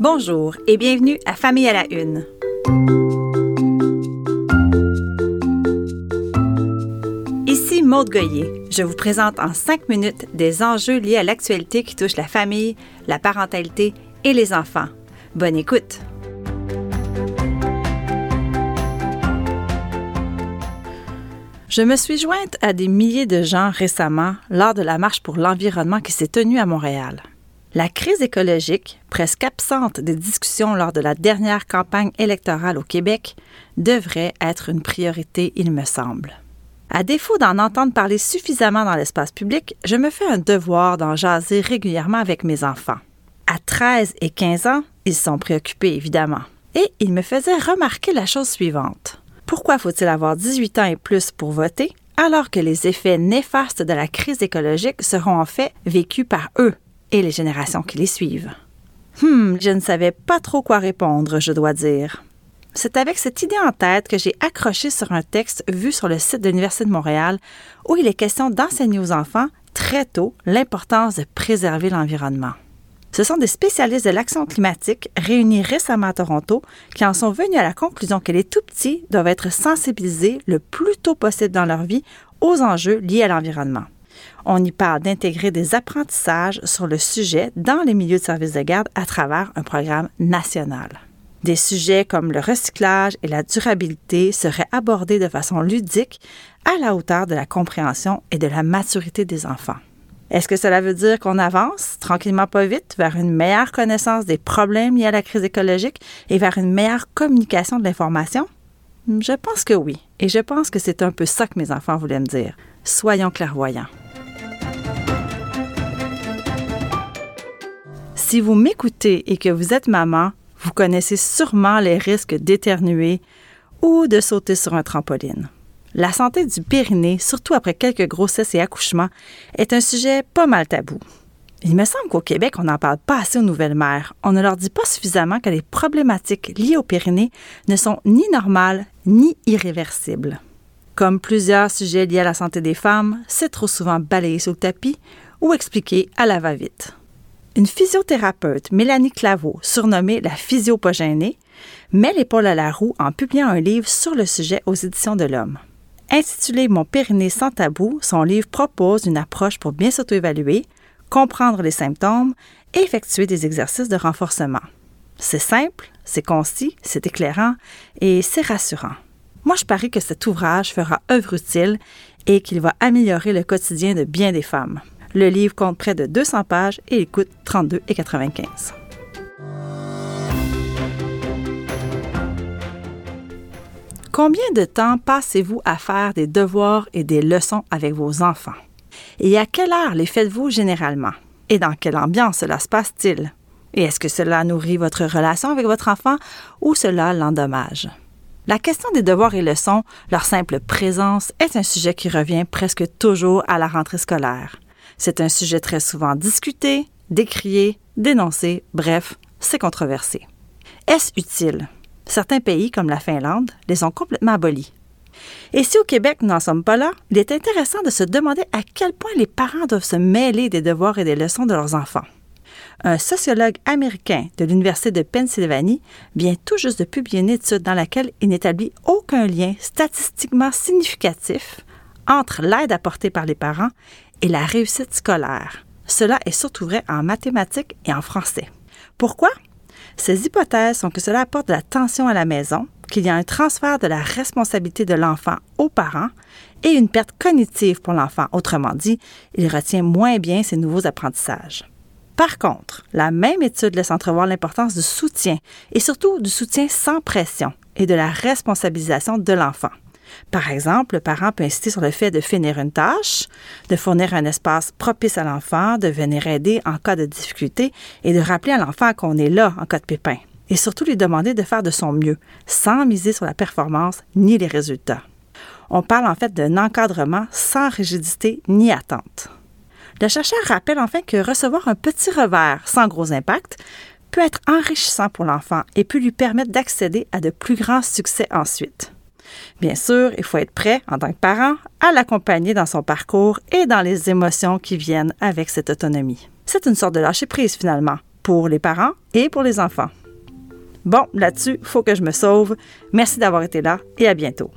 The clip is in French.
Bonjour et bienvenue à Famille à la Une. Ici Maude Goyer. Je vous présente en cinq minutes des enjeux liés à l'actualité qui touche la famille, la parentalité et les enfants. Bonne écoute! Je me suis jointe à des milliers de gens récemment lors de la marche pour l'environnement qui s'est tenue à Montréal. La crise écologique, presque absente des discussions lors de la dernière campagne électorale au Québec, devrait être une priorité, il me semble. À défaut d'en entendre parler suffisamment dans l'espace public, je me fais un devoir d'en jaser régulièrement avec mes enfants. À 13 et 15 ans, ils sont préoccupés évidemment. Et ils me faisaient remarquer la chose suivante. Pourquoi faut-il avoir 18 ans et plus pour voter alors que les effets néfastes de la crise écologique seront en fait vécus par eux? Et les générations qui les suivent. Hum, je ne savais pas trop quoi répondre, je dois dire. C'est avec cette idée en tête que j'ai accroché sur un texte vu sur le site de l'Université de Montréal où il est question d'enseigner aux enfants très tôt l'importance de préserver l'environnement. Ce sont des spécialistes de l'action climatique réunis récemment à Toronto qui en sont venus à la conclusion que les tout-petits doivent être sensibilisés le plus tôt possible dans leur vie aux enjeux liés à l'environnement. On y parle d'intégrer des apprentissages sur le sujet dans les milieux de services de garde à travers un programme national. Des sujets comme le recyclage et la durabilité seraient abordés de façon ludique à la hauteur de la compréhension et de la maturité des enfants. Est-ce que cela veut dire qu'on avance tranquillement pas vite vers une meilleure connaissance des problèmes liés à la crise écologique et vers une meilleure communication de l'information? Je pense que oui, et je pense que c'est un peu ça que mes enfants voulaient me dire. Soyons clairvoyants. Si vous m'écoutez et que vous êtes maman, vous connaissez sûrement les risques d'éternuer ou de sauter sur un trampoline. La santé du périnée, surtout après quelques grossesses et accouchements, est un sujet pas mal tabou. Il me semble qu'au Québec, on n'en parle pas assez aux nouvelles mères. On ne leur dit pas suffisamment que les problématiques liées au périnée ne sont ni normales ni irréversibles. Comme plusieurs sujets liés à la santé des femmes, c'est trop souvent balayé sous le tapis ou expliqué à la va-vite. Une physiothérapeute, Mélanie Claveau, surnommée la physiopogénée, met l'épaule à la roue en publiant un livre sur le sujet aux éditions de l'Homme. Intitulé Mon périnée sans tabou, son livre propose une approche pour bien s'auto-évaluer, comprendre les symptômes et effectuer des exercices de renforcement. C'est simple, c'est concis, c'est éclairant et c'est rassurant. Moi, je parie que cet ouvrage fera œuvre utile et qu'il va améliorer le quotidien de bien des femmes. Le livre compte près de 200 pages et il coûte 32,95. Combien de temps passez-vous à faire des devoirs et des leçons avec vos enfants? Et à quelle heure les faites-vous généralement? Et dans quelle ambiance cela se passe-t-il? Et est-ce que cela nourrit votre relation avec votre enfant ou cela l'endommage? La question des devoirs et leçons, leur simple présence, est un sujet qui revient presque toujours à la rentrée scolaire. C'est un sujet très souvent discuté, décrié, dénoncé, bref, c'est controversé. Est-ce utile? Certains pays, comme la Finlande, les ont complètement abolis. Et si au Québec nous n'en sommes pas là, il est intéressant de se demander à quel point les parents doivent se mêler des devoirs et des leçons de leurs enfants. Un sociologue américain de l'Université de Pennsylvanie vient tout juste de publier une étude dans laquelle il n'établit aucun lien statistiquement significatif entre l'aide apportée par les parents et la réussite scolaire. Cela est surtout vrai en mathématiques et en français. Pourquoi? Ces hypothèses sont que cela apporte de la tension à la maison, qu'il y a un transfert de la responsabilité de l'enfant aux parents et une perte cognitive pour l'enfant. Autrement dit, il retient moins bien ses nouveaux apprentissages. Par contre, la même étude laisse entrevoir l'importance du soutien et surtout du soutien sans pression et de la responsabilisation de l'enfant. Par exemple, le parent peut insister sur le fait de finir une tâche, de fournir un espace propice à l'enfant, de venir aider en cas de difficulté et de rappeler à l'enfant qu'on est là en cas de pépin. Et surtout lui demander de faire de son mieux, sans miser sur la performance ni les résultats. On parle en fait d'un encadrement sans rigidité ni attente. Le chercheur rappelle enfin que recevoir un petit revers sans gros impact peut être enrichissant pour l'enfant et peut lui permettre d'accéder à de plus grands succès ensuite. Bien sûr, il faut être prêt, en tant que parent, à l'accompagner dans son parcours et dans les émotions qui viennent avec cette autonomie. C'est une sorte de lâcher prise finalement, pour les parents et pour les enfants. Bon, là-dessus, faut que je me sauve. Merci d'avoir été là et à bientôt.